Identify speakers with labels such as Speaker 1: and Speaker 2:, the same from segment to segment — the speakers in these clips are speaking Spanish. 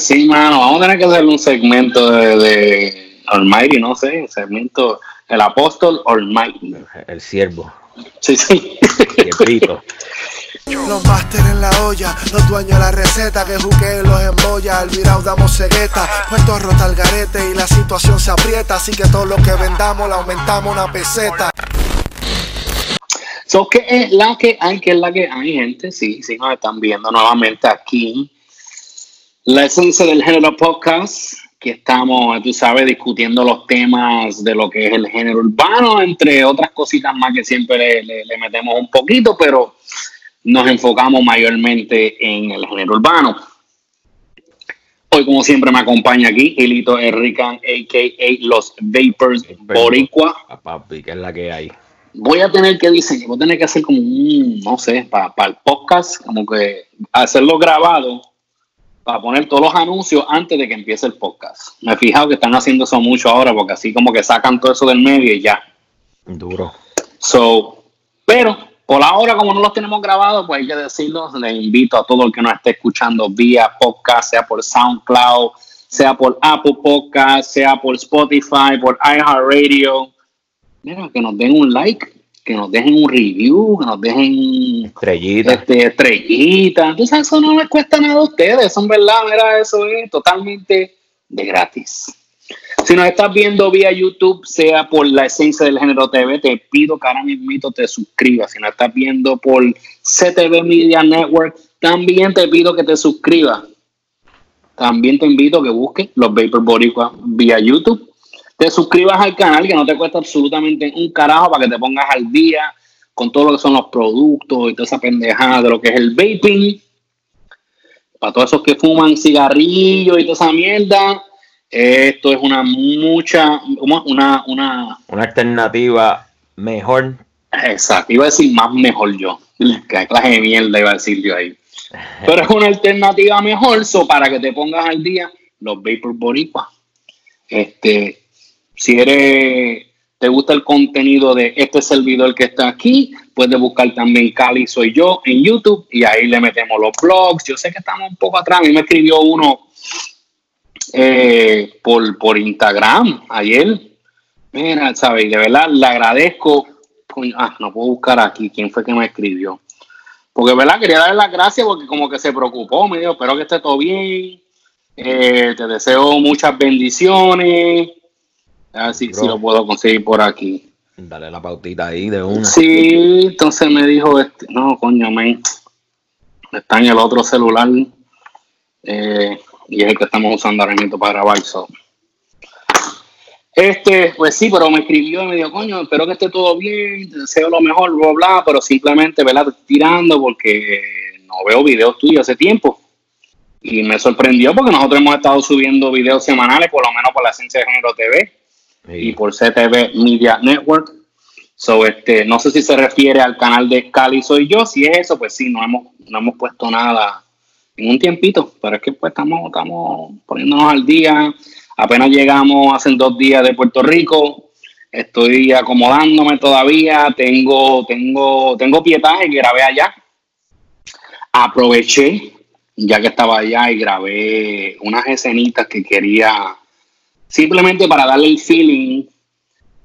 Speaker 1: Sí, mano, vamos a tener que hacer un segmento de, de Almighty, no sé, segmento, el apóstol Almighty.
Speaker 2: El siervo.
Speaker 1: Sí, sí.
Speaker 3: Los máster en la olla, los dueños de la receta que juquen los embolla, al virado damos cegueta, puesto rota el garete y la situación se aprieta, así que todo lo que vendamos le aumentamos una peseta.
Speaker 1: So, ¿qué es la que hay? ¿Qué es la que hay, gente? Sí, sí, nos están viendo nuevamente aquí. La esencia del género podcast, que estamos, tú sabes, discutiendo los temas de lo que es el género urbano, entre otras cositas más que siempre le, le metemos un poquito, pero nos enfocamos mayormente en el género urbano. Hoy, como siempre, me acompaña aquí Gilito Enrican, a.k.a. Los Vapors Boricua.
Speaker 2: Papi, que es la que hay.
Speaker 1: Voy a tener que diseñar, voy a tener que hacer como un, no sé, para el podcast, como que hacerlo grabado para poner todos los anuncios antes de que empiece el podcast. Me he fijado que están haciendo eso mucho ahora, porque así como que sacan todo eso del medio y ya.
Speaker 2: Duro.
Speaker 1: So, pero por ahora, como no los tenemos grabados, pues hay que decirlo. Les invito a todo el que nos esté escuchando vía podcast, sea por SoundCloud, sea por Apple Podcast, sea por Spotify, por iHeartRadio. Mira, que nos den un like, que nos dejen un review, que nos dejen
Speaker 2: estrellita.
Speaker 1: Este, estrellita. Entonces, eso no les cuesta nada a ustedes. Eso en verdad, mira, eso es totalmente de gratis. Si nos estás viendo vía YouTube, sea por la esencia del género TV, te pido que ahora mismo te suscribas. Si nos estás viendo por CTV Media Network, también te pido que te suscribas. También te invito a que busques los Vapor Boricua vía YouTube. Te suscribas al canal que no te cuesta absolutamente un carajo para que te pongas al día con todo lo que son los productos y toda esa pendejada de lo que es el vaping. Para todos esos que fuman cigarrillos y toda esa mierda, esto es una mucha, una, una,
Speaker 2: una alternativa mejor.
Speaker 1: Exacto, iba a decir más mejor yo. Qué clase de mierda iba a decir yo ahí. Pero es una alternativa mejor, so para que te pongas al día los Vapor Boricua. Este, si eres, te gusta el contenido de este servidor que está aquí, puedes buscar también Cali Soy Yo en YouTube y ahí le metemos los blogs. Yo sé que estamos un poco atrás, a mí me escribió uno eh, por, por Instagram ayer. Mira, ¿sabes? De verdad le agradezco. Ah, no puedo buscar aquí quién fue que me escribió. Porque, ¿verdad? Quería darle las gracias porque como que se preocupó. Me dijo, espero que esté todo bien. Eh, te deseo muchas bendiciones. A ver si, si, lo puedo conseguir por aquí.
Speaker 2: Dale la pautita ahí de una.
Speaker 1: Sí, entonces me dijo, este, no, coño, me está en el otro celular. Eh, y es el que estamos usando ahora mismo para grabar. So. Este, pues sí, pero me escribió y me dijo, coño, espero que esté todo bien, te deseo lo mejor, bla, bla, pero simplemente, ¿verdad? Tirando porque no veo videos tuyos hace tiempo. Y me sorprendió porque nosotros hemos estado subiendo videos semanales, por lo menos por la Esencia de Género TV y por CTV Media Network. So, este, no sé si se refiere al canal de Cali Soy Yo. Si es eso, pues sí, no hemos, no hemos puesto nada en un tiempito, pero es que pues estamos, estamos poniéndonos al día. Apenas llegamos hace dos días de Puerto Rico. Estoy acomodándome todavía. Tengo, tengo, tengo pietaje que grabé allá. Aproveché, ya que estaba allá, y grabé unas escenitas que quería simplemente para darle el feeling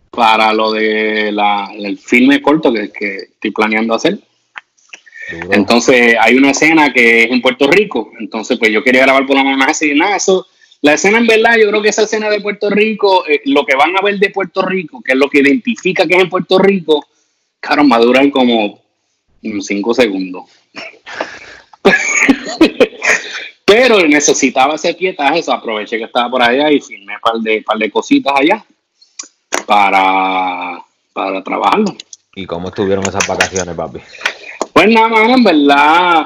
Speaker 1: para lo de la, el filme corto que, que estoy planeando hacer. Duro. Entonces hay una escena que es en Puerto Rico, entonces pues yo quería grabar por la mamá y nada, eso, la escena en verdad, yo creo que esa escena de Puerto Rico, eh, lo que van a ver de Puerto Rico, que es lo que identifica que es en Puerto Rico, claro, va a durar como cinco segundos. Pero necesitaba ese pietaje, eso aproveché que estaba por allá y filmé un par de, par de cositas allá para, para trabajarlo.
Speaker 2: ¿Y cómo estuvieron esas vacaciones, papi?
Speaker 1: Pues nada más, en verdad,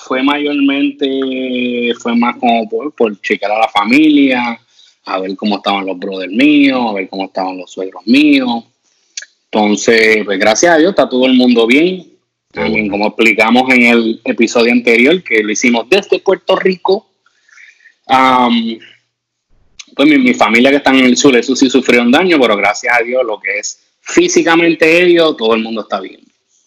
Speaker 1: fue mayormente, fue más como por, por checar a la familia, a ver cómo estaban los brothers míos, a ver cómo estaban los suegros míos. Entonces, pues gracias a Dios está todo el mundo bien. También, como explicamos en el episodio anterior, que lo hicimos desde Puerto Rico. Um, pues mi, mi, familia que está en el sur, eso sí sufrió un daño, pero gracias a Dios lo que es físicamente ellos, todo el mundo está bien.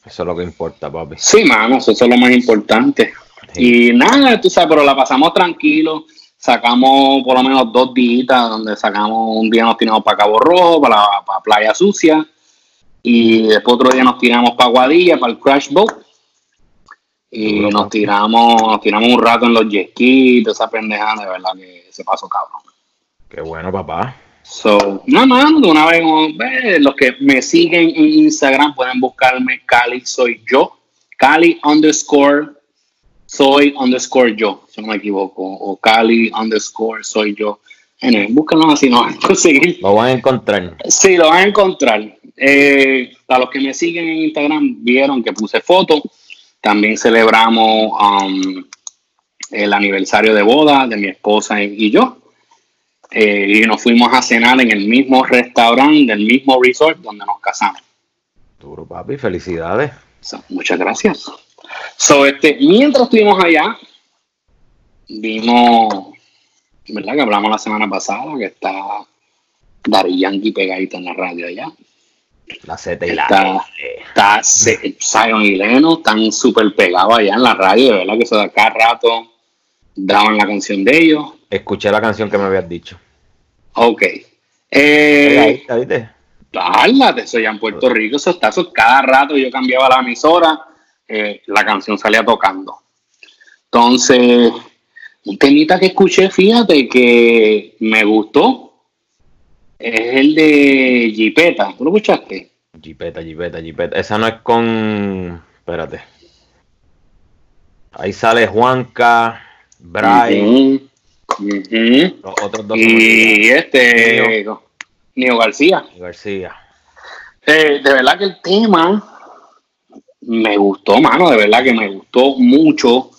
Speaker 2: Eso es lo que importa, papi.
Speaker 1: Sí, mano, eso es lo más importante. Sí. Y nada, tú sabes, pero la pasamos tranquilo. sacamos por lo menos dos días donde sacamos un día nos tiramos para Cabo Rojo, para, para Playa Sucia, y después otro día nos tiramos para Guadilla, para el Crash Boat. Y nos tiramos, nos tiramos un rato en los jet skis, toda esa pendejada, de verdad que se pasó cabrón.
Speaker 2: Qué bueno, papá.
Speaker 1: So, nada más, de una vez, los que me siguen en Instagram pueden buscarme Cali Soy Yo, Cali underscore Soy underscore Yo, si no me equivoco, o Cali underscore Soy Yo. Búscanos así, no van a conseguir.
Speaker 2: Lo van a encontrar.
Speaker 1: Sí, lo van a encontrar. Eh, a los que me siguen en Instagram vieron que puse fotos. También celebramos um, el aniversario de boda de mi esposa y yo. Eh, y nos fuimos a cenar en el mismo restaurante del mismo resort donde nos casamos.
Speaker 2: Duro, papi. Felicidades.
Speaker 1: So, muchas gracias. So, este, mientras estuvimos allá, vimos, ¿verdad? Que hablamos la semana pasada que está Dari Yankee pegadito en la radio allá.
Speaker 2: La Z y la
Speaker 1: Está, está Zion y Leno están súper pegados allá en la radio, de verdad que eso de acá rato daban la canción de ellos.
Speaker 2: Escuché la canción que me habías dicho.
Speaker 1: Ok. Eh,
Speaker 2: ¿viste?
Speaker 1: Háblate, eso ya en Puerto Rico, eso está, eso cada rato yo cambiaba la emisora, eh, la canción salía tocando. Entonces, un temita que escuché, fíjate que me gustó, es el de Jipeta, ¿tú lo escuchaste?
Speaker 2: Jipeta, Jipeta, Jipeta. Esa no es con. Espérate. Ahí sale Juanca, Bray,
Speaker 1: Ujú, ujú.
Speaker 2: los otros dos.
Speaker 1: Y este, Nio García.
Speaker 2: García.
Speaker 1: Eh, de verdad que el tema me gustó, mano, de verdad que me gustó mucho.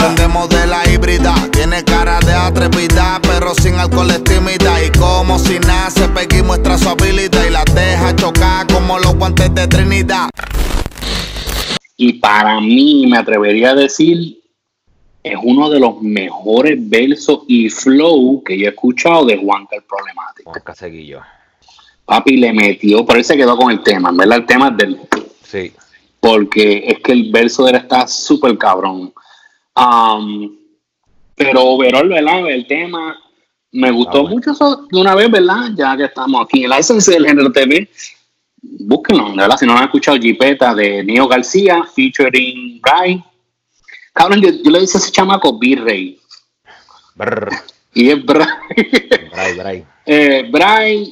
Speaker 3: Prendemos de la híbrida, tiene cara de atrevida, pero sin alcohol es tímida. Y como si nace, Peggy muestra su habilidad y la deja chocar como los guantes de Trinidad.
Speaker 1: Y para mí, me atrevería a decir, es uno de los mejores versos y flow que yo he escuchado de Juanca el Problemático.
Speaker 2: Juanca Seguillo.
Speaker 1: Papi le metió, por ahí se quedó con el tema, verdad el tema es del...
Speaker 2: Sí.
Speaker 1: porque es que el verso de él está súper cabrón. Um, pero overall, ¿verdad? El tema me gustó
Speaker 2: Ah, bueno.
Speaker 1: mucho eso de una vez, ¿verdad? Ya que estamos aquí en la esencia del género TV, búsquenlo, verdad, si no han escuchado Jipeta de Nio García, featuring Bray. Cabrón, yo, yo le dije a ese chamaco B-Ray, y es. Bray,
Speaker 2: Bray.
Speaker 1: Eh,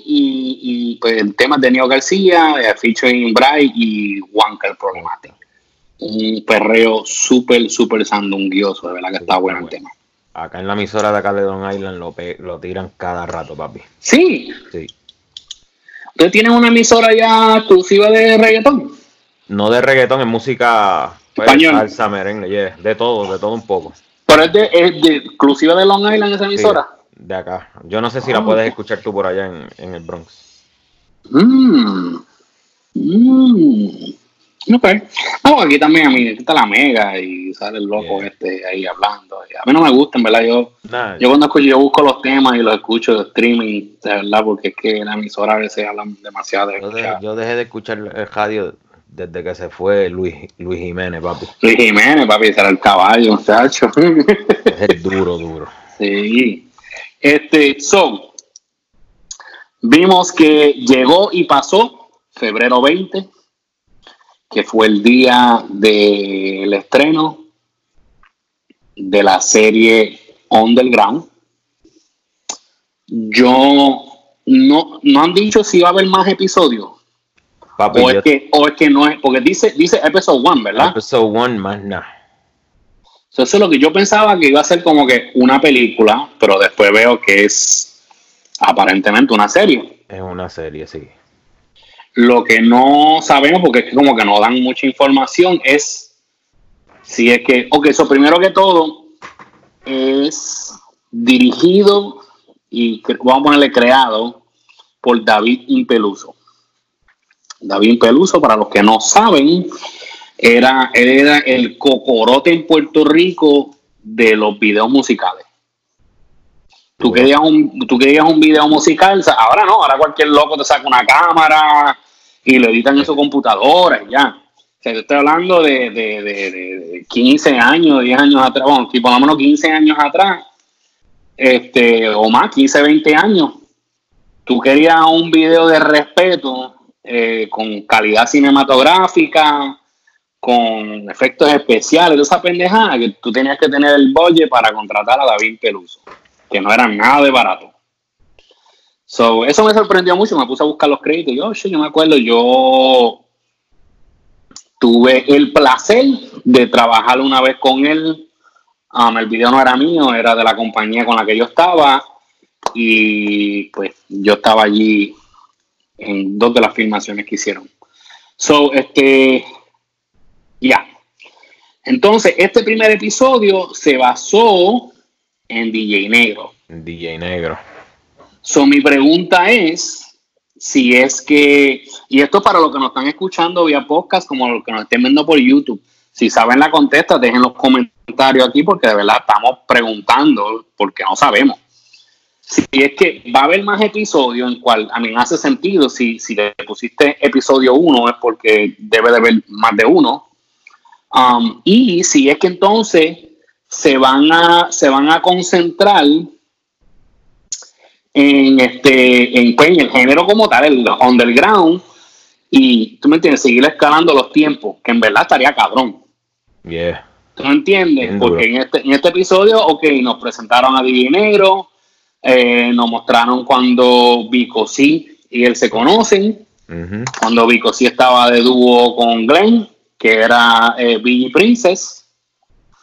Speaker 1: y, y, pues, el tema de Neo García, eh, featuring Bray y Juanca el Problemático. Un perreo súper, súper sandunguioso, de verdad que está bueno el tema.
Speaker 2: Acá en la emisora de acá de Long Island lo, lo tiran cada rato, papi.
Speaker 1: Sí,
Speaker 2: Sí.
Speaker 1: ¿ustedes tienen una emisora ya exclusiva de reggaetón?
Speaker 2: No de reggaetón, es música pues,
Speaker 1: Español.
Speaker 2: salsa, merengue, yeah, de todo, de todo un poco.
Speaker 1: Pero es, de, es de exclusiva de Long Island esa
Speaker 2: Sí,
Speaker 1: emisora.
Speaker 2: de acá. Yo no sé si
Speaker 1: Ah.
Speaker 2: la puedes escuchar tú por allá en, en el Bronx.
Speaker 1: Mm. Mm. Ok. No, aquí también a mí está la mega y sale el loco
Speaker 2: Yeah.
Speaker 1: este ahí hablando. A mí no me gusta, en verdad. Yo, Yo cuando escucho, yo busco los temas y los escucho de streaming, de verdad, porque es que la emisora a veces hablan demasiado de
Speaker 2: yo, de-
Speaker 1: escuchar.
Speaker 2: yo dejé de escuchar el radio desde que se fue Luis, Luis Jiménez, papi.
Speaker 1: Luis Jiménez, papi, será el caballo, muchacho.
Speaker 2: Es duro, duro.
Speaker 1: sí. Este, so, vimos que llegó y pasó febrero 20, que fue el día del estreno de la serie Underground. Yo no, no han dicho si va a haber más episodios.
Speaker 2: Papi,
Speaker 1: O es, que, o es que no es, porque dice, dice episode 1, ¿verdad?
Speaker 2: episode one más nada.
Speaker 1: So, Eso es lo que yo pensaba que iba a ser como que una película, pero después veo que es aparentemente una serie.
Speaker 2: Es una serie, sí.
Speaker 1: Lo que no sabemos, porque es que como que no dan mucha información, es si es que, ok, eso primero que todo, es dirigido y vamos a ponerle creado por David Impeluso. David Impeluso, para los que no saben, era, él era el cocorote en Puerto Rico de los videos musicales. Tú querías, un, tú querías un video musical, ahora no, ahora cualquier loco te saca una cámara y lo editan en su computadora y ya. O sea, yo estoy hablando de, de, de, de- 15 años, 10 años atrás, bueno, por lo menos 15 años atrás, este, o más, 15, 20 años, tú querías un video de respeto eh, con calidad cinematográfica, con efectos especiales, esa pendejada, que tú tenías que tener el budget para contratar a David Peluso, que no era nada de barato. So, eso me sorprendió mucho, me puse a buscar los créditos. Yo, yo me acuerdo, yo tuve el placer de trabajar una vez con él. Um, el video no era mío, era de la compañía con la que yo estaba. Y pues yo estaba allí en dos de las filmaciones que hicieron. So, este, ya. Entonces, este primer episodio se basó en DJ Negro.
Speaker 2: DJ Negro.
Speaker 1: So, mi pregunta es si es que, y esto para los que nos están escuchando vía podcast, como los que nos estén viendo por YouTube, si saben la contesta, dejen los comentarios aquí porque de verdad estamos preguntando porque no sabemos. Si es que va a haber más episodios en cual a mí me hace sentido, si, si le pusiste episodio 1 es porque debe de haber más de uno. Um, y si es que entonces se van a, se van a concentrar en este en, pues, el género como tal, el underground, y tú me entiendes, seguir escalando los tiempos, que en verdad estaría cabrón.
Speaker 2: Yeah.
Speaker 1: ¿Tú me entiendes? Porque en este, en este episodio, ok, nos presentaron a Didi Negro, eh, nos mostraron cuando Vico sí y él se conocen, cuando Vico sí estaba de dúo con Glenn, que era eh, Princess.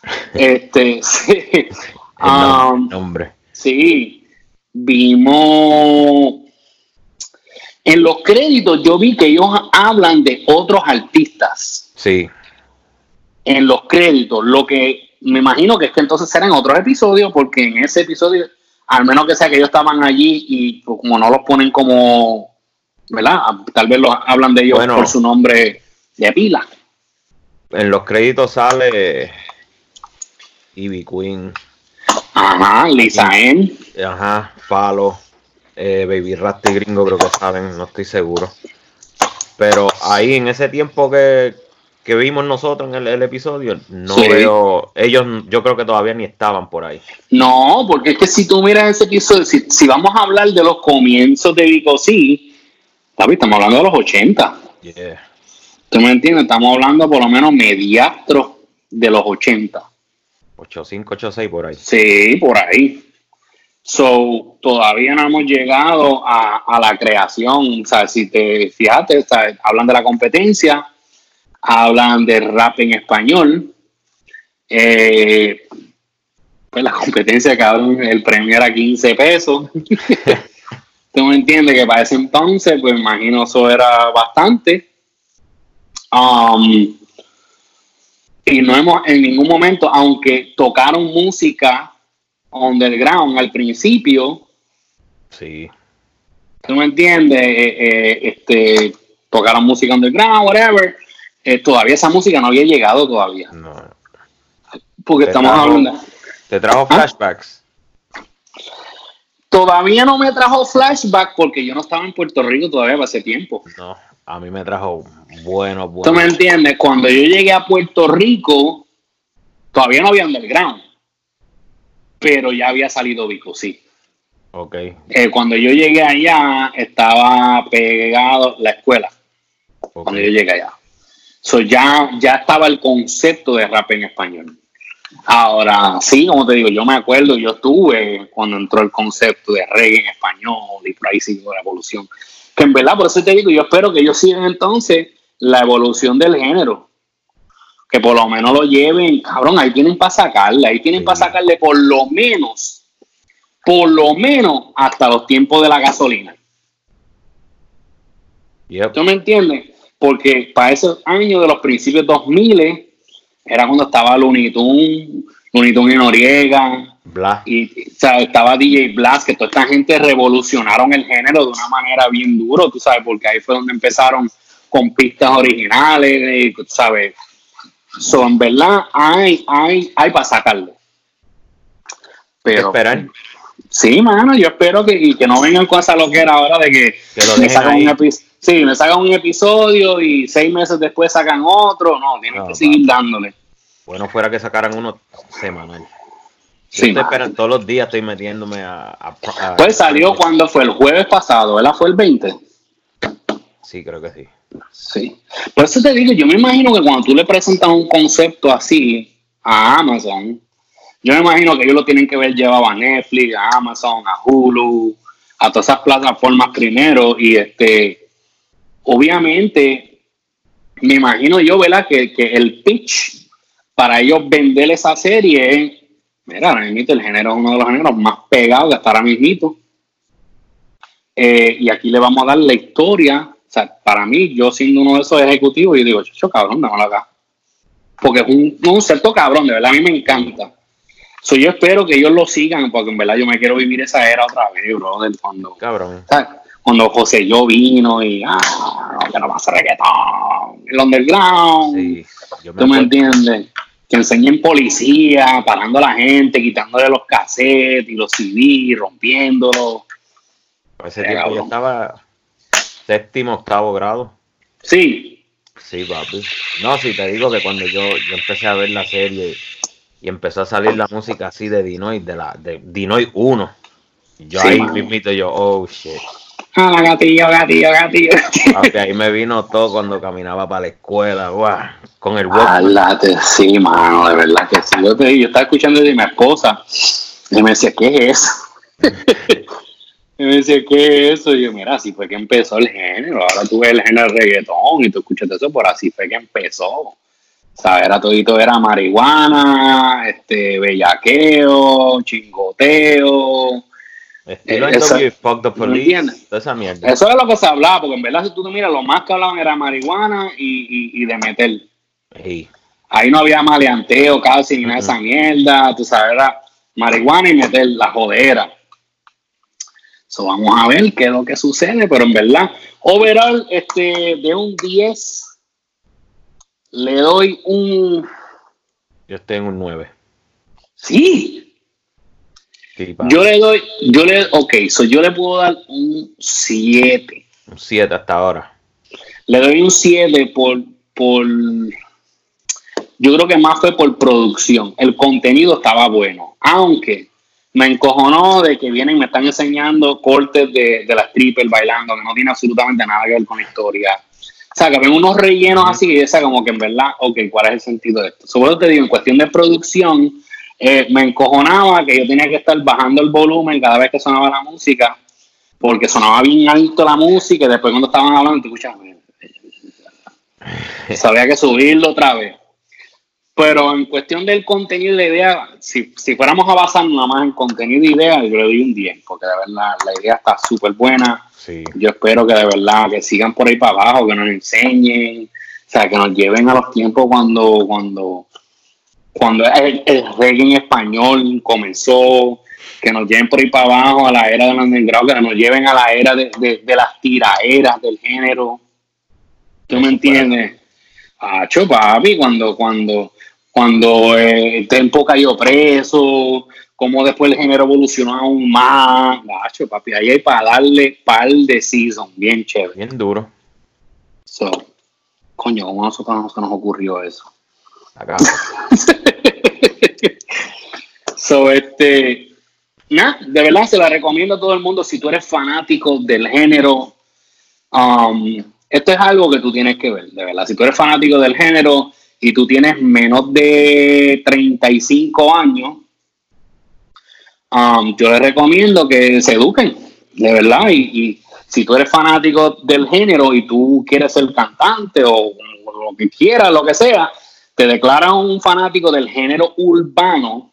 Speaker 1: este, sí.
Speaker 2: Um, nombre.
Speaker 1: Sí, vimos en los créditos yo vi que ellos hablan de otros artistas.
Speaker 2: Sí.
Speaker 1: En los créditos, lo que me imagino que es que entonces serán otros episodios, porque en ese episodio, al menos que sea que ellos estaban allí y pues, como no los ponen como, ¿verdad? Tal vez los hablan de ellos por su nombre de pila.
Speaker 2: En los créditos sale Ivy Queen.
Speaker 1: Ajá, Lisa N.
Speaker 2: Ajá, Falo, eh, Baby Rasty Gringo, creo que saben, no estoy seguro. Pero ahí en ese tiempo que, vimos nosotros en el, episodio, no veo, ellos yo creo que todavía ni estaban por ahí.
Speaker 1: No, porque es que si tú miras ese episodio, si, vamos a hablar de los comienzos de Vico sí, estamos hablando de los 80.
Speaker 2: Yeah.
Speaker 1: ¿Tú me entiendes? Estamos hablando por lo menos mediastro de los 80.
Speaker 2: 8586 por ahí.
Speaker 1: Sí, por ahí. So, todavía no hemos llegado a, la creación. O sea, si te fijaste, hablan de la competencia, hablan de rap en español. Eh, pues la competencia, cabrón, el premio era 15 pesos. ¿Tú me entiendes? Que para ese entonces, pues imagino eso era bastante. Um, y no hemos en ningún momento, aunque tocaron música underground al principio.
Speaker 2: Sí.
Speaker 1: ¿Tú me entiendes? Eh, eh, este, tocaron música underground, whatever. Eh, todavía esa música no había llegado todavía. No. Porque estamos hablando.
Speaker 2: ¿Te trajo ¿Ah? flashbacks?
Speaker 1: Todavía no me trajo flashback porque yo no estaba en Puerto Rico todavía hace tiempo.
Speaker 2: No. A mí me trajo bueno, bueno.
Speaker 1: ¿Tú me entiendes? Cuando yo llegué a Puerto Rico, todavía no había underground, pero ya había salido Vico, sí.
Speaker 2: Ok.
Speaker 1: Eh, cuando yo llegué allá, estaba pegado la escuela. Cuando yo llegué allá. So ya, ya estaba el concepto de rap en español. Ahora, sí, como te digo, yo me acuerdo, yo estuve cuando entró el concepto de reggae en español y por ahí siguió la evolución que en verdad, por eso te digo, yo espero que ellos sigan entonces la evolución del género. Que por lo menos lo lleven, cabrón, ahí tienen para sacarle, ahí tienen para sacarle por lo menos, por lo menos hasta los tiempos de la gasolina. ¿Tú me entiendes? Porque para esos años de los principios 2000 era cuando estaba Looney Tunes, Looney Tunes y Noriega, y estaba DJ Blast, que toda esta gente revolucionaron el género de una manera bien duro, tú sabes, porque ahí fue donde empezaron con pistas originales, y, tú sabes. So, en verdad, hay, hay, hay para sacarlo. Pero,
Speaker 2: esperar?
Speaker 1: Sí, mano, yo espero que, y que no vengan con esa loquera ahora de que, me sacan un sí, me sacan un episodio y seis meses después sacan otro. No, tienen que seguir dándole.
Speaker 2: bueno fuera que sacaran uno semanal.
Speaker 1: Sí,
Speaker 2: esperando- todos los días estoy metiéndome a... a- a-
Speaker 1: Pues salió cuando fue el jueves pasado, ¿verdad? Fue el 20.
Speaker 2: Sí, creo que sí.
Speaker 1: Sí. Por eso te digo, yo me imagino que cuando tú le presentas un concepto así a Amazon, yo me imagino que ellos lo tienen que ver llevado a Netflix, a Amazon, a Hulu, a todas esas plataformas primero. Y este, obviamente, me imagino yo, ¿verdad? Que, que el pitch para ellos vender esa serie es, mira, ahora mismo el género es uno de los géneros más pegados que está ahora mismo. Eh, y aquí le vamos a dar la historia. O sea, para mí, yo siendo uno de esos ejecutivos, yo digo, chucho, cabrón, dámelo acá. Porque es un concepto cabrón, de verdad, a mí me encanta. So, yo espero que ellos lo sigan, porque en verdad yo me quiero vivir esa era otra vez, brother, cuando,
Speaker 2: Cabrón.
Speaker 1: ¿sabes? cuando José yo vino y, ah, no, que no pasa reggaetón, el underground,
Speaker 2: Sí. Yo me
Speaker 1: ¿tú me entiendes? Que enseñen policía, parando a la gente, quitándole los cassettes y los CD, rompiéndolos.
Speaker 2: Ese tiempo yo estaba séptimo, octavo grado.
Speaker 1: Sí,
Speaker 2: Sí, papi. No, sí, te digo que cuando yo, yo empecé a ver la serie y empezó a salir la música así de Dinoid, de la de Dinoid 1, yo
Speaker 1: Sí,
Speaker 2: ahí mismito yo, oh shit.
Speaker 1: ah, gatillo, gatillo, gatillo.
Speaker 2: Ahí me vino todo cuando caminaba para la escuela, guau, con el.
Speaker 1: Háblate, sí, mano, de verdad que sí. Yo, te, yo estaba escuchando de mi esposa y me decía, ¿qué es eso? y me decía, ¿qué es eso? Y yo, mira, así fue que empezó el género. Ahora tú ves el género reggaetón y tú escuchas eso, por así fue que empezó. O sea, era todito, era marihuana, este, bellaqueo, chingoteo.
Speaker 2: Estilo
Speaker 1: eh. Eso es lo que se hablaba, porque en verdad, si tú te miras, lo más que hablaban era marihuana y, y, y de meter.
Speaker 2: Sí,
Speaker 1: Ahí no había maleanteo casi ni nada de esa mierda, tú sabes, era marihuana y meter la jodera. So, vamos a ver qué es lo que sucede, pero en verdad, overall, este, de un 10, le doy un.
Speaker 2: yo estoy en un 9.
Speaker 1: Sí, yo le doy, yo le, ok, so yo le puedo dar un 7.
Speaker 2: Un 7 hasta ahora.
Speaker 1: Le doy un 7 por, por. Yo creo que más fue por producción. El contenido estaba bueno. Aunque me encojonó de que vienen y me están enseñando cortes de, de las strippers bailando, que no tiene absolutamente nada que ver con la historia. O sea, que ven unos rellenos así y esa como que en verdad, ok, ¿cuál es el sentido de esto? Sobre todo te digo, en cuestión de producción, eh, me encojonaba que yo tenía que estar bajando el volumen cada vez que sonaba la música, porque sonaba bien alto la música y después cuando estaban hablando, te escuchabas, sabía que subirlo otra vez. Pero en cuestión del contenido y la idea, si, si fuéramos a basarnos nada más en contenido y idea, yo le doy un 10, porque de verdad la idea está súper buena.
Speaker 2: Sí.
Speaker 1: Yo espero que de verdad que sigan por ahí para abajo, que nos enseñen, o sea, que nos lleven a los tiempos cuando, cuando, cuando el, el reggae en español comenzó, que nos lleven por ahí para abajo a la era del underground, que nos lleven a la era de, de, de las tiraeras del género. ¿Tú me entiendes? Acho, papi, cuando, cuando, cuando eh, el tempo cayó preso, cómo después el género evolucionó aún más. Acho, papi, ahí hay para darle par de season, bien chévere.
Speaker 2: Bien duro.
Speaker 1: So, coño, ¿cómo a nosotros se nos ocurrió eso?
Speaker 2: Acá.
Speaker 1: So, este, nada, de verdad se la recomiendo a todo el mundo si tú eres fanático del género. Um, esto es algo que tú tienes que ver, de verdad. Si tú eres fanático del género y tú tienes menos de 35 años, um, yo les recomiendo que se eduquen, de verdad. Y, si tú eres fanático del género y tú quieres ser cantante o, o lo que quieras, lo que sea, te declaras un fanático del género urbano,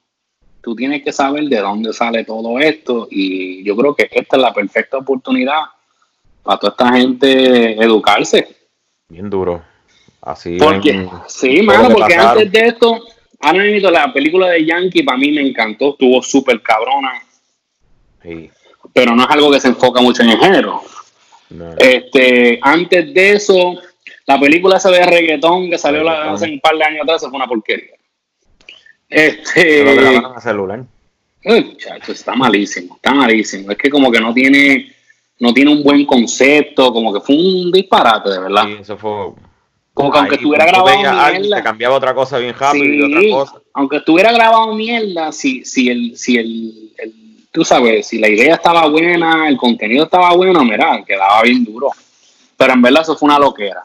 Speaker 1: tú tienes que saber de dónde sale todo esto y yo creo que esta es la perfecta oportunidad para toda esta gente educarse.
Speaker 2: Bien duro. Así
Speaker 1: Porque, sí, mano, porque
Speaker 2: pasaron.
Speaker 1: antes de esto, ahora mismo la película de Yankee para mí me encantó, estuvo súper cabrona,
Speaker 2: Sí,
Speaker 1: pero no es algo que se enfoca mucho en el género.
Speaker 2: no,
Speaker 1: Este, antes de eso, la película esa de reggaetón que salió
Speaker 2: Reggaetón.
Speaker 1: hace un par de años atrás, fue una porquería. Este,
Speaker 2: a celular.
Speaker 1: Uy, chacho, está malísimo, está malísimo. Es que como que no tiene, no tiene un buen concepto, como que fue un disparate, de verdad.
Speaker 2: Sí, eso fue
Speaker 1: Porque aunque
Speaker 2: Ahí,
Speaker 1: estuviera grabado
Speaker 2: veías algo y
Speaker 1: mierda,
Speaker 2: te cambiaba otra cosa bien rápido y
Speaker 1: Sí,
Speaker 2: otra cosa.
Speaker 1: aunque estuviera grabado mierda, si, si el, si el, el- tú sabes, si la idea estaba buena, el contenido estaba bueno, mira, quedaba bien duro. Pero en verdad eso fue una loquera.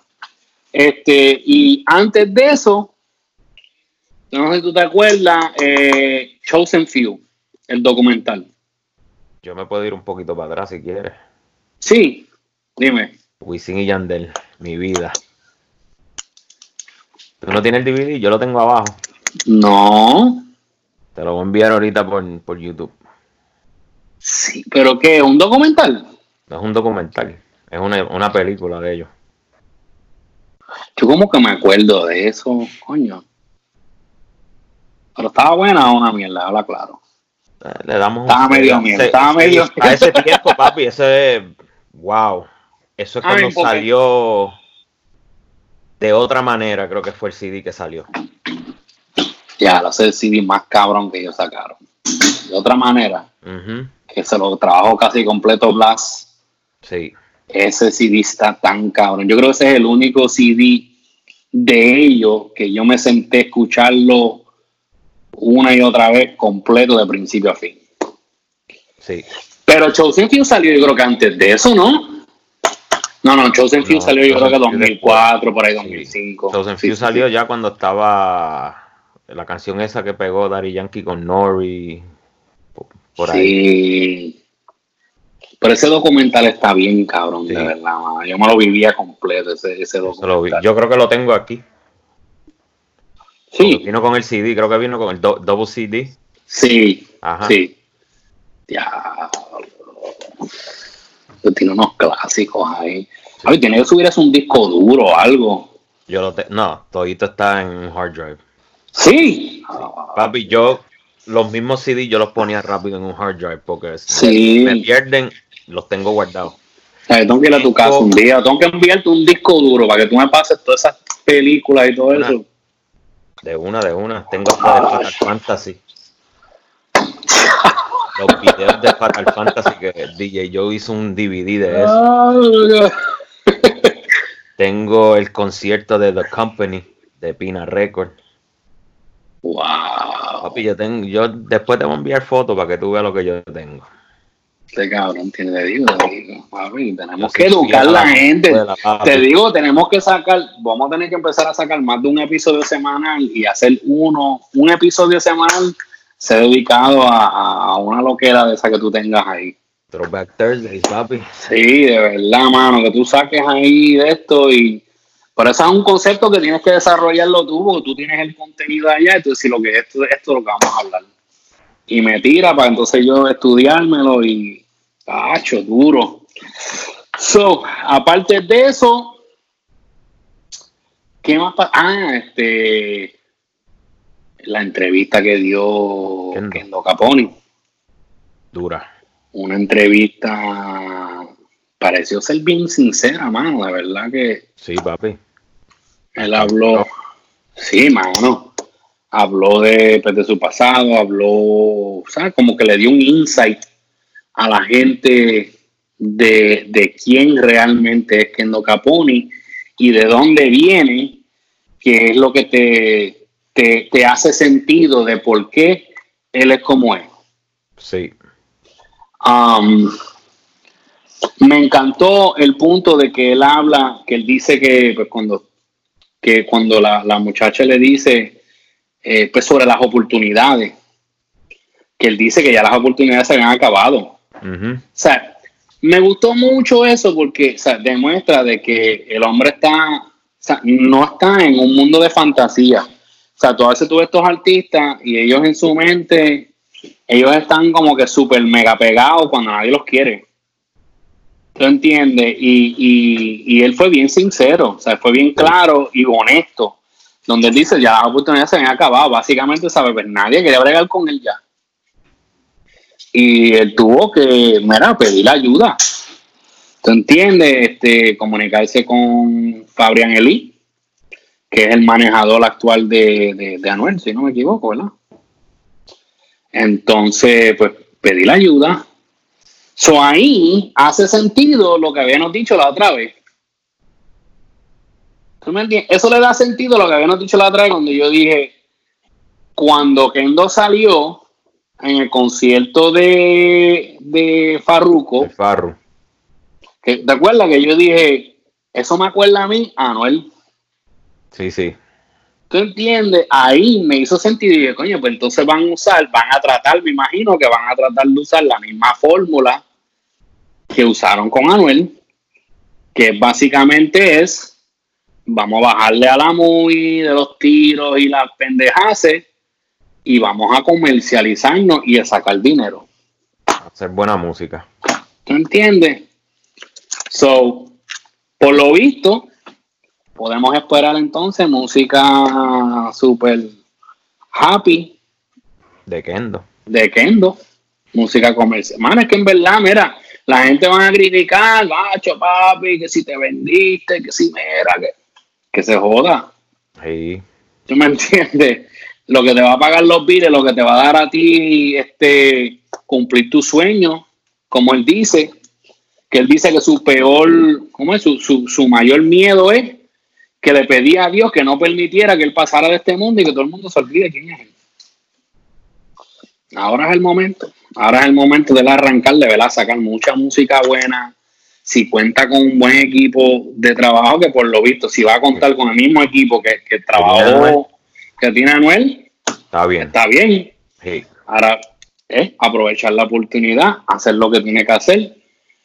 Speaker 1: Este, y antes de eso, no sé si tú te acuerdas, eh, Chosen Few, el documental.
Speaker 2: Yo me puedo ir un poquito para atrás si quieres.
Speaker 1: Sí, dime.
Speaker 2: Wisin y Yandel, mi vida. Tú no tienes el DVD, yo lo tengo abajo.
Speaker 1: No,
Speaker 2: Te lo voy a enviar ahorita por, por YouTube.
Speaker 1: sí, pero ¿qué? ¿Un documental?
Speaker 2: No es un documental, es una, una película de ellos.
Speaker 1: Yo como que me acuerdo de eso, coño. Pero estaba buena o una mierda, habla claro.
Speaker 2: Eh, Le damos un-
Speaker 1: Estaba medio mierda, estaba medio-
Speaker 2: A ese tiempo, papi, eso es. Wow. Eso es
Speaker 1: Ay,
Speaker 2: cuando
Speaker 1: porque-
Speaker 2: salió. De otra manera, creo que fue el CD que salió.
Speaker 1: Ya, lo sé el CD más cabrón que ellos sacaron. De otra manera, que se lo trabajó casi completo Blast.
Speaker 2: Sí.
Speaker 1: Ese CD está tan cabrón. Yo creo que ese es el único CD de ellos que yo me senté a escucharlo una y otra vez completo de principio a fin.
Speaker 2: Sí.
Speaker 1: Pero Chosen Few salió yo creo que antes de eso, ¿no? No, no, Chosen Few
Speaker 2: No,
Speaker 1: salió yo creo que
Speaker 2: Chosen Few
Speaker 1: 2004, por ahí
Speaker 2: Sí.
Speaker 1: 2005.
Speaker 2: Chosen
Speaker 1: Sí,
Speaker 2: Few
Speaker 1: sí,
Speaker 2: salió
Speaker 1: sí.
Speaker 2: ya cuando estaba la canción esa que pegó Daddy Yankee con Nori. po- Por ahí.
Speaker 1: Sí. Pero ese documental está bien cabrón, de verdad. mano. Yo me lo vivía completo, ese, ese documental.
Speaker 2: Yo creo que lo tengo aquí.
Speaker 1: sí,
Speaker 2: Vino con el CD, creo que vino con el do- double CD.
Speaker 1: sí,
Speaker 2: Ajá.
Speaker 1: sí. Ya. Tiene unos clásicos ahí. Ay, tiene que subir eso un disco duro o algo.
Speaker 2: Yo lo te- no, todito está en un hard drive.
Speaker 1: Sí.
Speaker 2: Papi, yo los mismos CD yo los ponía rápido en un hard drive porque si
Speaker 1: Sí.
Speaker 2: me pierden, los tengo guardados.
Speaker 1: Yo tengo que ir a tu casa un día. Tengo que enviarte un disco duro para que tú me pases todas esas películas y todo
Speaker 2: Una.
Speaker 1: eso.
Speaker 2: De una, de una. Tengo hasta de Fantasy. Los videos de Fatal Fantasy que DJ Joe hizo un DVD de eso. Tengo el concierto de The Company de Pina Record.
Speaker 1: Wow.
Speaker 2: Papi, yo tengo, yo después te voy a enviar fotos para que tú veas lo que yo tengo.
Speaker 1: Este cabrón tiene, te digo, te digo, papi, tenemos que educar a la gente. Te digo, tenemos que sacar, vamos a tener que empezar a sacar más de un episodio semanal y hacer uno, un episodio semanal se dedicado a, a una loquera de esa que tú tengas ahí.
Speaker 2: Throwback Thursdays, papi.
Speaker 1: Sí, de verdad, mano, que tú saques ahí de esto y... Pero eso es un concepto que tienes que desarrollarlo tú, porque tú tienes el contenido allá, entonces si lo que es esto, esto es lo que vamos a hablar. Y me tira para entonces yo estudiármelo y... ¡Cacho, duro! So, aparte de eso, ¿qué más pasa? Ah, este... La entrevista que dio
Speaker 2: Kendo.
Speaker 1: Kendo Caponi
Speaker 2: Dura.
Speaker 1: una entrevista pareció ser bien sincera, mano, de verdad que
Speaker 2: Sí, papi.
Speaker 1: él habló, sí, mano, habló de, pues, de su pasado, habló, ¿sabes? Como que le dio un insight a la gente de, de quién realmente es Kendo Caponi y de dónde viene, que es lo que te, te, te hace sentido de por qué él es como es.
Speaker 2: Sí.
Speaker 1: Um, me encantó el punto de que él habla, que él dice que pues, cuando, que cuando la, la muchacha le dice eh, pues sobre las oportunidades, que él dice que ya las oportunidades se habían acabado. O sea, me gustó mucho eso porque o sea, demuestra de que el hombre está, o sea, no está en un mundo de fantasía. O sea, tú a veces tú estos artistas y ellos en su mente, ellos están como que súper mega pegados cuando nadie los quiere. ¿Tú entiendes? Y, y, y él fue bien sincero, o sea, fue bien claro y honesto. Donde él dice, ya las oportunidades se habían acabado. Básicamente, ¿sabes? Pues nadie quería bregar con él ya y él tuvo que, mira, pedir ayuda. ¿Tú entiendes? Este, comunicarse con Fabrián Eli, que es el manejador actual de, de, de Anuel, si no me equivoco, ¿verdad? Entonces, pues, pedir ayuda. So ahí hace sentido lo que habíamos dicho la otra vez. ¿Tú me entiendes? Eso le da sentido a lo que habíamos dicho la otra vez cuando yo dije, cuando Kendo salió en el concierto de, de Farruko,
Speaker 2: Farru.
Speaker 1: ¿te acuerdas que yo dije, eso me acuerda a mí, a Anuel?
Speaker 2: Sí, sí.
Speaker 1: ¿Tú entiendes? Ahí me hizo sentido y dije, coño, pues entonces van a usar, van a tratar, me imagino que van a tratar de usar la misma fórmula que usaron con Anuel, que básicamente es, vamos a bajarle a la muy de los tiros y las pendejaces y vamos a comercializarnos y a sacar dinero.
Speaker 2: Hacer buena música.
Speaker 1: ¿Tú entiendes? So, por lo visto, podemos esperar entonces música super happy
Speaker 2: De Kendo.
Speaker 1: de Kendo, música comercial. Mano, es que en verdad, mira, la gente va a criticar, macho, papi, que si te vendiste, que si mira, que, que se joda.
Speaker 2: Sí.
Speaker 1: ¿Tú me entiendes? Lo que te va a pagar los biles, lo que te va a dar a ti este, cumplir tu sueño, como él dice, que él dice que su peor, ¿cómo es? Su, su, su mayor miedo es que le pedía a Dios que no permitiera que él pasara de este mundo y que todo el mundo se olvide quién es él. Ahora es el momento, ahora es el momento de él arrancar, de verdad, sacar mucha música buena. Si cuenta con un buen equipo de trabajo, que por lo visto, si va a contar con el mismo equipo que, que trabajó, que tiene Anuel,
Speaker 2: Está bien.
Speaker 1: está bien.
Speaker 2: Sí.
Speaker 1: Ahora es aprovechar la oportunidad, hacer lo que tiene que hacer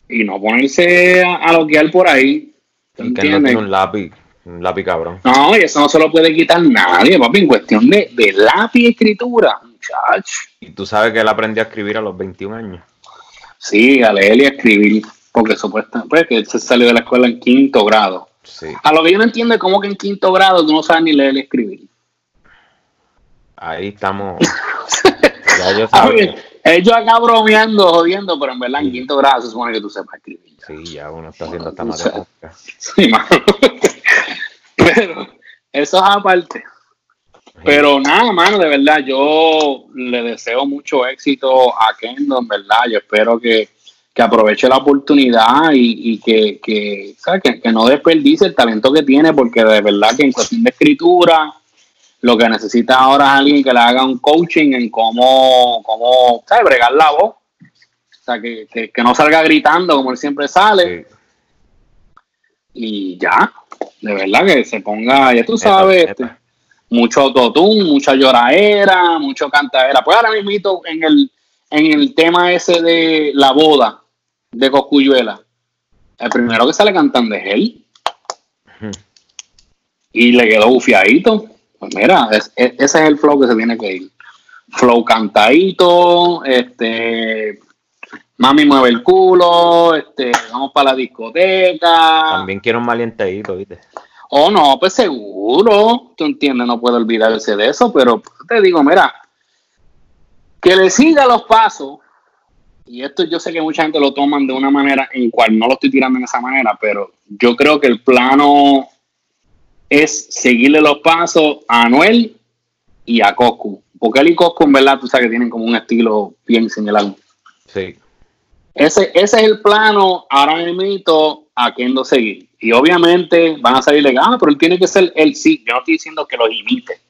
Speaker 1: y no ponerse a, a loquear por ahí. ¿Tú
Speaker 2: El Kendo
Speaker 1: entiendes?
Speaker 2: tiene un lápiz. Lápiz cabrón.
Speaker 1: No, y eso no se lo puede quitar nadie, papi, en cuestión de, de lápiz y escritura, muchacho.
Speaker 2: Y tú sabes que él aprendió a escribir a los 21 años.
Speaker 1: Sí, a leer y a escribir, porque supuestamente, pues que él se salió de la escuela en quinto grado.
Speaker 2: Sí.
Speaker 1: A lo que yo no entiendo es cómo que en quinto grado tú no sabes ni leer ni escribir.
Speaker 2: Ahí estamos. ya yo sabía.
Speaker 1: ellos acá bromeando, jodiendo, pero en verdad en quinto grado se supone que tú sepas escribir. ya.
Speaker 2: Sí, ya uno está haciendo esta matemática.
Speaker 1: Sí, mano. Pero eso es aparte. Pero nada, mano, de verdad, yo le deseo mucho éxito a Kendo, en verdad. Yo espero que, que aproveche la oportunidad y, y que, que, ¿sabes? que, que no desperdice el talento que tiene, porque de verdad que en cuestión de escritura, lo que necesita ahora es alguien que le haga un coaching en cómo, cómo ¿sabes? bregar la voz. O sea, que, que, que no salga gritando como él siempre sale
Speaker 2: Sí.
Speaker 1: y ya, de verdad que se ponga, ya tú sabes, este, mucho autotune, mucha lloradera, mucho cantadera. Pues ahora mismo en el, en el tema ese de la boda de Coscuyuela, el primero que sale cantando es él. Y le quedó bufiadito. Pues mira, es- es- ese es el flow que se tiene que ir. Flow cantadito, este, mami mueve el culo, este, vamos para la discoteca.
Speaker 2: También quiero un malienteíto, ¿viste?
Speaker 1: Oh, no, pues seguro, tú entiendes, no puedo olvidarse de eso, pero te digo, mira, que le siga los pasos, y esto yo sé que mucha gente lo toman de una manera en cual no lo estoy tirando en esa manera, pero yo creo que el plano es seguirle los pasos a Anuel y a Coscu, porque él y Coscu en verdad tú sabes que tienen como un estilo bien similar.
Speaker 2: Sí.
Speaker 1: Ese, ese es el plano ahora mismo a Kendo seguir. Y obviamente van a salir de ah, pero él tiene que ser él sí. Yo no estoy diciendo que los imite.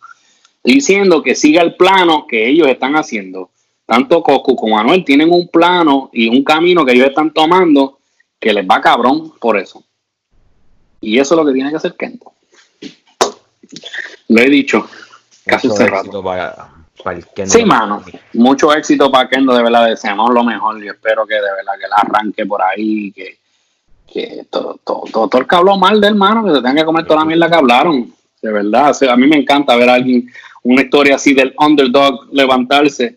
Speaker 1: Estoy diciendo que siga el plano que ellos están haciendo. Tanto Coscu como Manuel tienen un plano y un camino que ellos están tomando que les va cabrón por eso. Y eso es lo que tiene que hacer Kendo. Lo he dicho. Casi cerrado.
Speaker 2: Kendo.
Speaker 1: Sí, mano. Mucho éxito para Kendo, de verdad. Deseamos lo mejor. Yo espero que de verdad que la arranque por ahí. Que, que todo, todo, todo, todo el que habló mal del hermano, que se tenga que comer toda la mierda que hablaron. De verdad. O sea, a mí me encanta ver a alguien, una historia así del underdog levantarse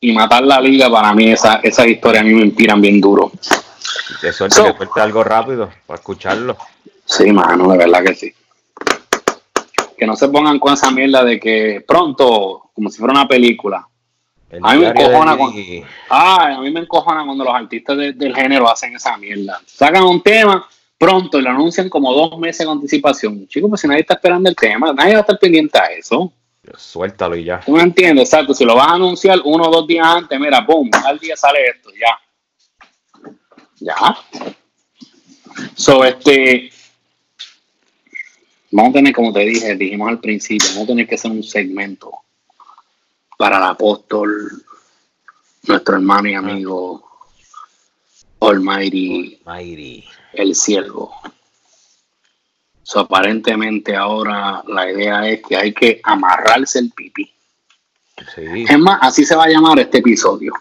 Speaker 1: y matar la liga. Para mí, esa, esas historias a mí me inspiran bien duro.
Speaker 2: De suerte
Speaker 1: So-
Speaker 2: que algo rápido para escucharlo.
Speaker 1: Sí, mano, de verdad que sí. Que no se pongan con esa mierda de que pronto, como si fuera una película.
Speaker 2: El
Speaker 1: A mí me encojona Ay, a mí me encojona cuando los artistas de- del género hacen esa mierda. Sacan un tema pronto y lo anuncian como dos meses con anticipación. Chicos, pues si nadie está esperando el tema, nadie va a estar pendiente a eso.
Speaker 2: Suéltalo y ya.
Speaker 1: ¿Tú me entiendes? Exacto. Si lo vas a anunciar uno o dos días antes, mira, boom, al día sale esto, ya. Ya. So, este. Vamos a tener, como te dije, dijimos al principio, vamos a tener que hacer un segmento para el apóstol, nuestro hermano y amigo Almighty,
Speaker 2: Almighty.
Speaker 1: el siervo. So, aparentemente ahora la idea es que hay que amarrarse el pipí.
Speaker 2: Sí.
Speaker 1: Es más, así se va a llamar este episodio.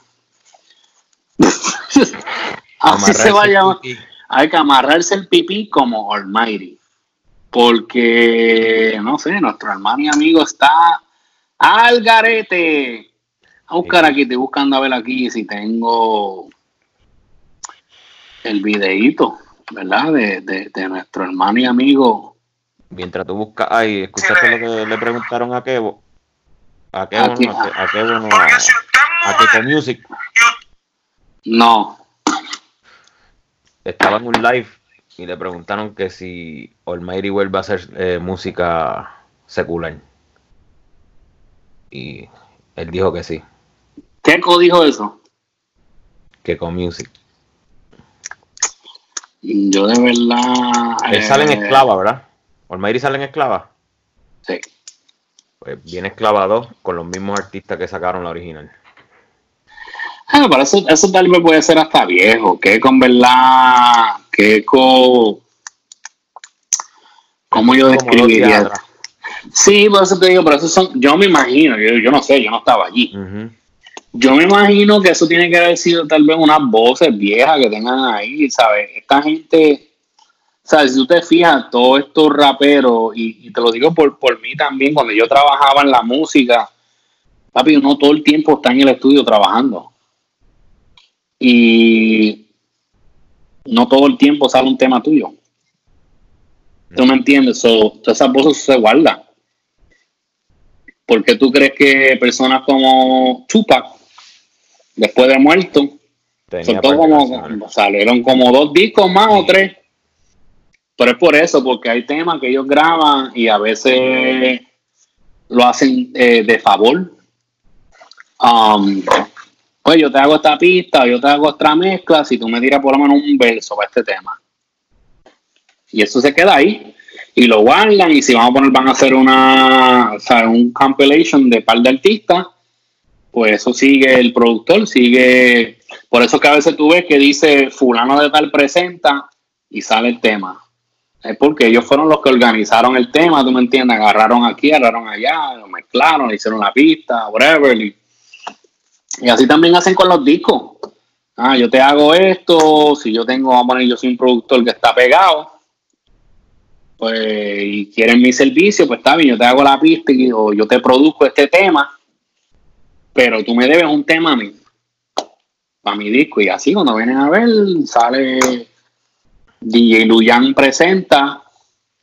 Speaker 1: así
Speaker 2: Amarrarse
Speaker 1: se va a llamar. Hay que amarrarse el pipí como Almighty. Porque, no sé, nuestro hermano y amigo está al garete. A buscar aquí, estoy buscando a ver aquí si tengo el videíto, ¿verdad? De, de, de nuestro hermano y amigo.
Speaker 2: Mientras tú buscas, ay, escuchaste lo que le preguntaron a Kevo. A Kevo,
Speaker 1: Aquí,
Speaker 2: no, a, a Kevo no, a, a Kevo Music.
Speaker 1: No,
Speaker 2: Estaba en un live y le preguntaron que si Almighty vuelve a hacer eh, música secular. Y él dijo que sí,
Speaker 1: ¿qué dijo eso?
Speaker 2: que con Music.
Speaker 1: Yo de verdad.
Speaker 2: Él sale en
Speaker 1: eh,
Speaker 2: Esclava, ¿verdad? Almighty sale en Esclava.
Speaker 1: Sí.
Speaker 2: Pues viene Esclava 2 con los mismos artistas que sacaron la original.
Speaker 1: Ah, pero eso, eso tal vez puede ser hasta viejo. Que con verdad. Que con. ¿Cómo yo describiría? Sí, por eso te digo, pero eso son. Yo me imagino, yo, yo no sé, yo no estaba allí. Yo me imagino que eso tiene que haber sido tal vez unas voces viejas que tengan ahí, ¿sabes? Esta gente. ¿Sabes? Si tú te fijas, todos estos raperos, y, y te lo digo por, por mí también, cuando yo trabajaba en la música, papi, uno todo el tiempo está en el estudio trabajando. Y no todo el tiempo sale un tema tuyo. ¿Tú me entiendes? So, todas esas voces se guardan. ¿Por qué tú crees que personas como Tupac, después de muerto, soltó como, salieron como dos discos más o tres? Pero es por eso, porque hay temas que ellos graban y a veces lo hacen eh, de favor. Um, pues yo te hago esta pista, yo te hago esta mezcla, si tú me tiras por lo menos un verso para este tema. Y eso se queda ahí. Y lo guardan y si vamos a poner, van a hacer una, o sea, un compilation de par de artistas, pues eso sigue el productor, sigue... Por eso que a veces tú ves que dice fulano de tal presenta y sale el tema. Es porque ellos fueron los que organizaron el tema, tú me entiendes, agarraron aquí, agarraron allá, lo mezclaron, le hicieron la pista, whatever. Y así también hacen con los discos. Ah, yo te hago esto, si yo tengo, vamos a poner, yo soy un productor que está pegado, pues, y quieren mi servicio, pues está bien, yo te hago la pista y, o yo te produzco este tema, pero tú me debes un tema a mí, para mi disco. Y así cuando vienen a ver, sale DJ Luyan presenta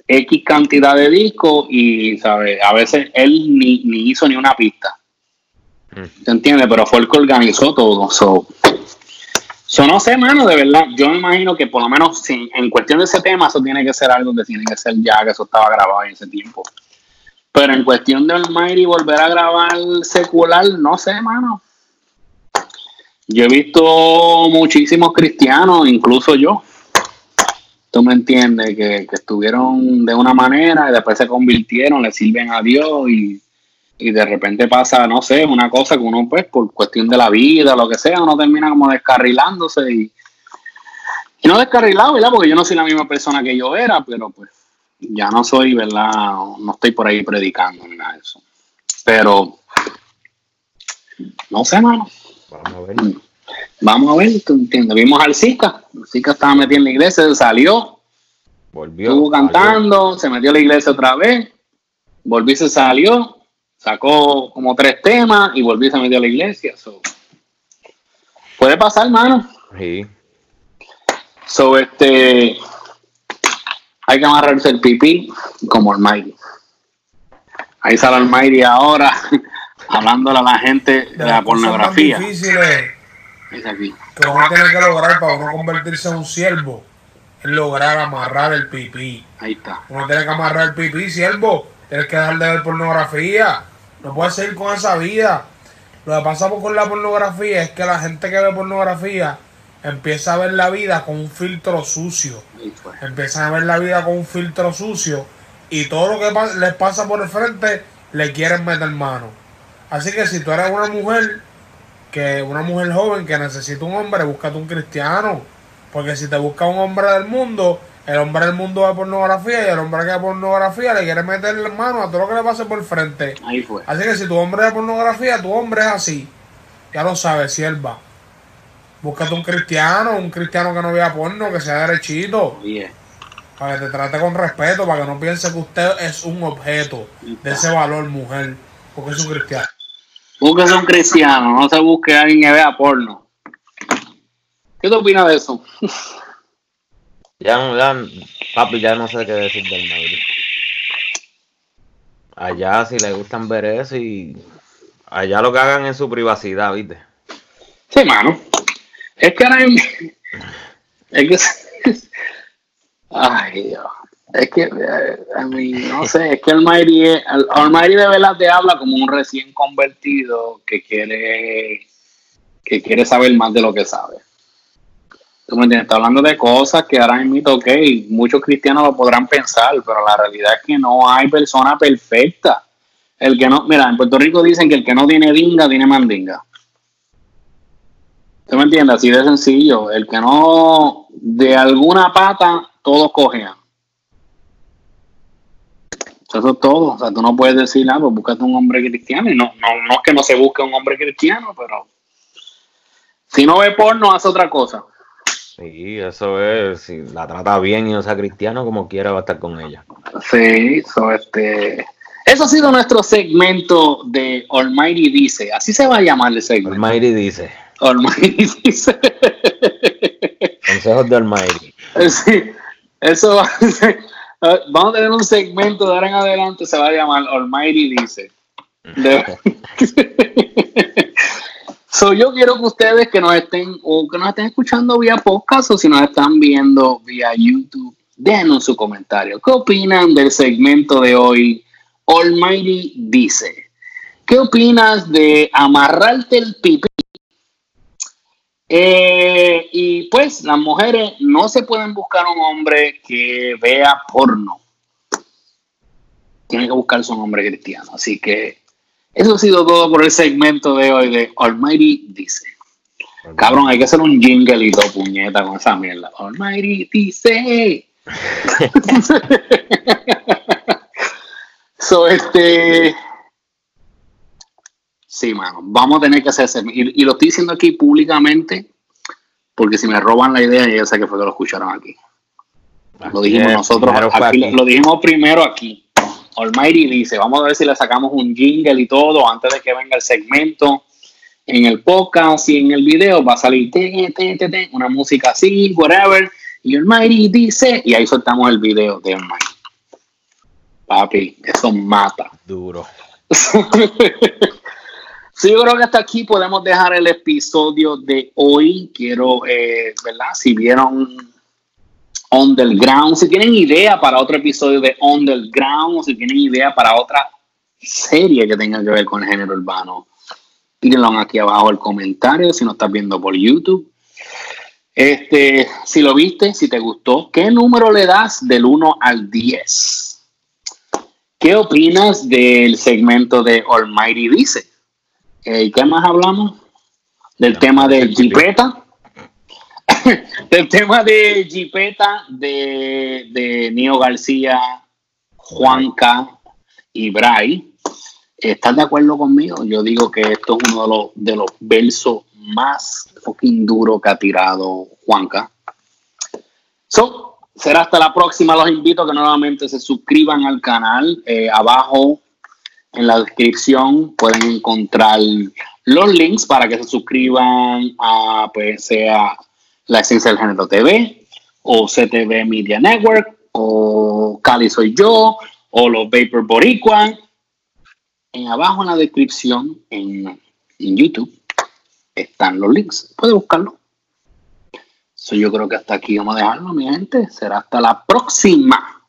Speaker 1: X cantidad de discos y, ¿sabes? A veces él ni, ni hizo ni una pista.
Speaker 2: Mm.
Speaker 1: ¿Se entiende? Pero fue el que organizó todo. So, so, no sé, mano, de verdad. Yo me imagino que por lo menos si, en cuestión de ese tema, eso tiene que ser algo que tiene que ser ya, que eso estaba grabado en ese tiempo. Pero en cuestión de Almighty volver a grabar secular, no sé, mano. Yo he visto muchísimos cristianos, incluso yo. Tú me entiendes, que, que estuvieron de una manera y después se convirtieron, le sirven a Dios y, y de repente pasa, no sé, una cosa que uno, pues, por cuestión de la vida, lo que sea, uno termina como descarrilándose y, y no descarrilado, ¿verdad? Porque yo no soy la misma persona que yo era, pero pues ya no soy, ¿verdad? No estoy por ahí predicando ni nada de eso. Pero, no sé, mano.
Speaker 2: Vamos a ver.
Speaker 1: Vamos a ver, ¿tú entiendes? Vimos al Zika. El Zika estaba metido en la iglesia, salió,
Speaker 2: Volvió.
Speaker 1: estuvo
Speaker 2: salió.
Speaker 1: cantando, se metió a la iglesia otra vez, volvió y se salió, sacó como tres temas y volvió y se metió a la iglesia. So, puede pasar, mano.
Speaker 2: Sí.
Speaker 1: So, este, hay que amarrarse el pipí como el Mayri. Ahí sale el Mayri ahora, hablándole a la gente de la pornografía.
Speaker 4: difíciles
Speaker 1: Es aquí.
Speaker 4: que uno tiene que lograr para uno convertirse en un siervo es lograr amarrar el pipí.
Speaker 1: Ahí está.
Speaker 4: Uno tiene que amarrar el pipí, siervo. Tienes que dejar de ver pornografía. No puedes seguir con esa vida. Lo que pasa con la pornografía es que la gente que ve pornografía empieza a ver la vida con un filtro sucio.
Speaker 1: Fue.
Speaker 4: Empiezan a ver la vida con un filtro sucio y todo lo que les pasa por el frente le quieren meter mano. Así que si tú eres una mujer, que una mujer joven que necesita un hombre, búscate un cristiano. Porque si te busca un hombre del mundo, el hombre del mundo ve pornografía y el hombre que ve pornografía le quiere meter mano a todo lo que le pase por el frente.
Speaker 1: Ahí fue.
Speaker 4: Así que si tu hombre de pornografía, tu hombre es así. Ya lo sabes, sierva. Búscate un cristiano, un cristiano que no vea porno, que sea derechito,
Speaker 1: Oye,
Speaker 4: para que te trate con respeto, para que no piense que usted es un objeto de ese valor, mujer, porque es un cristiano.
Speaker 1: búsquese un cristiano, no se busque a alguien que vea porno. ¿Qué te opinas de eso?
Speaker 2: Ya, ya, papi, ya no sé qué decir del Mayri. Allá si le gustan ver eso y allá lo que hagan en su privacidad, ¿viste?
Speaker 1: Sí, mano. Es que ahora mismo- Es que. Ay, Dios. Es que, eh, a mí, no sé, es que el el Almighty de verdad te habla como un recién convertido que quiere, que quiere saber más de lo que sabe. ¿Tú me entiendes? Está hablando de cosas que ahora mismo, ok, muchos cristianos lo podrán pensar, pero la realidad es que no hay persona perfecta. El que no, mira, en Puerto Rico dicen que el que no tiene dinga, tiene mandinga. ¿Tú me entiendes? Así de sencillo. El que no, de alguna pata, todos cojean. Eso es todo. O sea, tú no puedes decir, ah, pues búscate un hombre cristiano. Y no, no, no es que no se busque un hombre cristiano, pero si no ve porno, hace otra cosa.
Speaker 2: Sí, eso es, si la trata bien y no sea cristiano, como quiera va a estar con ella.
Speaker 1: Sí, so, este. Eso ha sido nuestro segmento de Almighty Dice. Así se va a llamar el segmento.
Speaker 2: Almighty dice,
Speaker 1: Almighty Dice.
Speaker 2: consejos de Almighty.
Speaker 1: Sí, eso va a ser- Vamos a tener un segmento de ahora en adelante, se va a llamar Almighty Dice. De- so, yo quiero que ustedes que nos estén o que nos estén escuchando vía podcast o si nos están viendo vía YouTube, déjenos su comentario. ¿Qué opinan del segmento de hoy? Almighty Dice. ¿Qué opinas de amarrarte el pipí? Eh, y pues las mujeres no se pueden buscar un hombre que vea porno. Tiene que buscarse un hombre cristiano. Así que eso ha sido todo por el segmento de hoy de Almighty Dice. Cabrón, hay que hacer un jingle y todo, puñeta, con esa mierda. Almighty Dice. so, este. Sí, mano, vamos a tener que hacer ese. Y, y lo estoy diciendo aquí públicamente, porque si me roban la idea, ya sé que fue que lo escucharon aquí. Lo dijimos
Speaker 2: es,
Speaker 1: nosotros, aquí, lo dijimos primero aquí. Almighty dice, vamos a ver si le sacamos un jingle y todo antes de que venga el segmento. En el podcast y en el video va a salir te, te, te, te, una música así, whatever. Y Almighty dice, y ahí soltamos el video de Almighty. Papi, eso mata.
Speaker 2: Duro.
Speaker 1: Sí, yo creo que hasta aquí podemos dejar el episodio de hoy. Quiero, eh, ¿verdad? Si vieron On the Ground, si tienen idea para otro episodio de On the Ground, o si tienen idea para otra serie que tenga que ver con el género urbano, tírenlo aquí abajo el comentario si no estás viendo por YouTube. Este, si lo viste, si te gustó, ¿qué número le das del 1 al 10? ¿Qué opinas del segmento de Almighty Dice? Eh, ¿Qué más hablamos? Del tema de. Jipeta. del tema de Jipeta de, de Nio García, Juanca y Bray. ¿Estás de acuerdo conmigo? Yo digo que esto es uno de los, de los versos más fucking duro que ha tirado Juanca. So, será hasta la próxima. Los invito a que nuevamente se suscriban al canal. Eh, abajo en la descripción pueden encontrar los links para que se suscriban a, pues, sea la esencia del género TV o CTV Media Network o Cali Soy Yo o los Vapor Boricua. En abajo en la descripción en, en YouTube están los links. Puede buscarlo. So, yo creo que hasta aquí vamos a dejarlo, mi gente. Será hasta la próxima.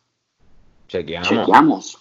Speaker 2: Chequeamos.
Speaker 1: Chequeamos.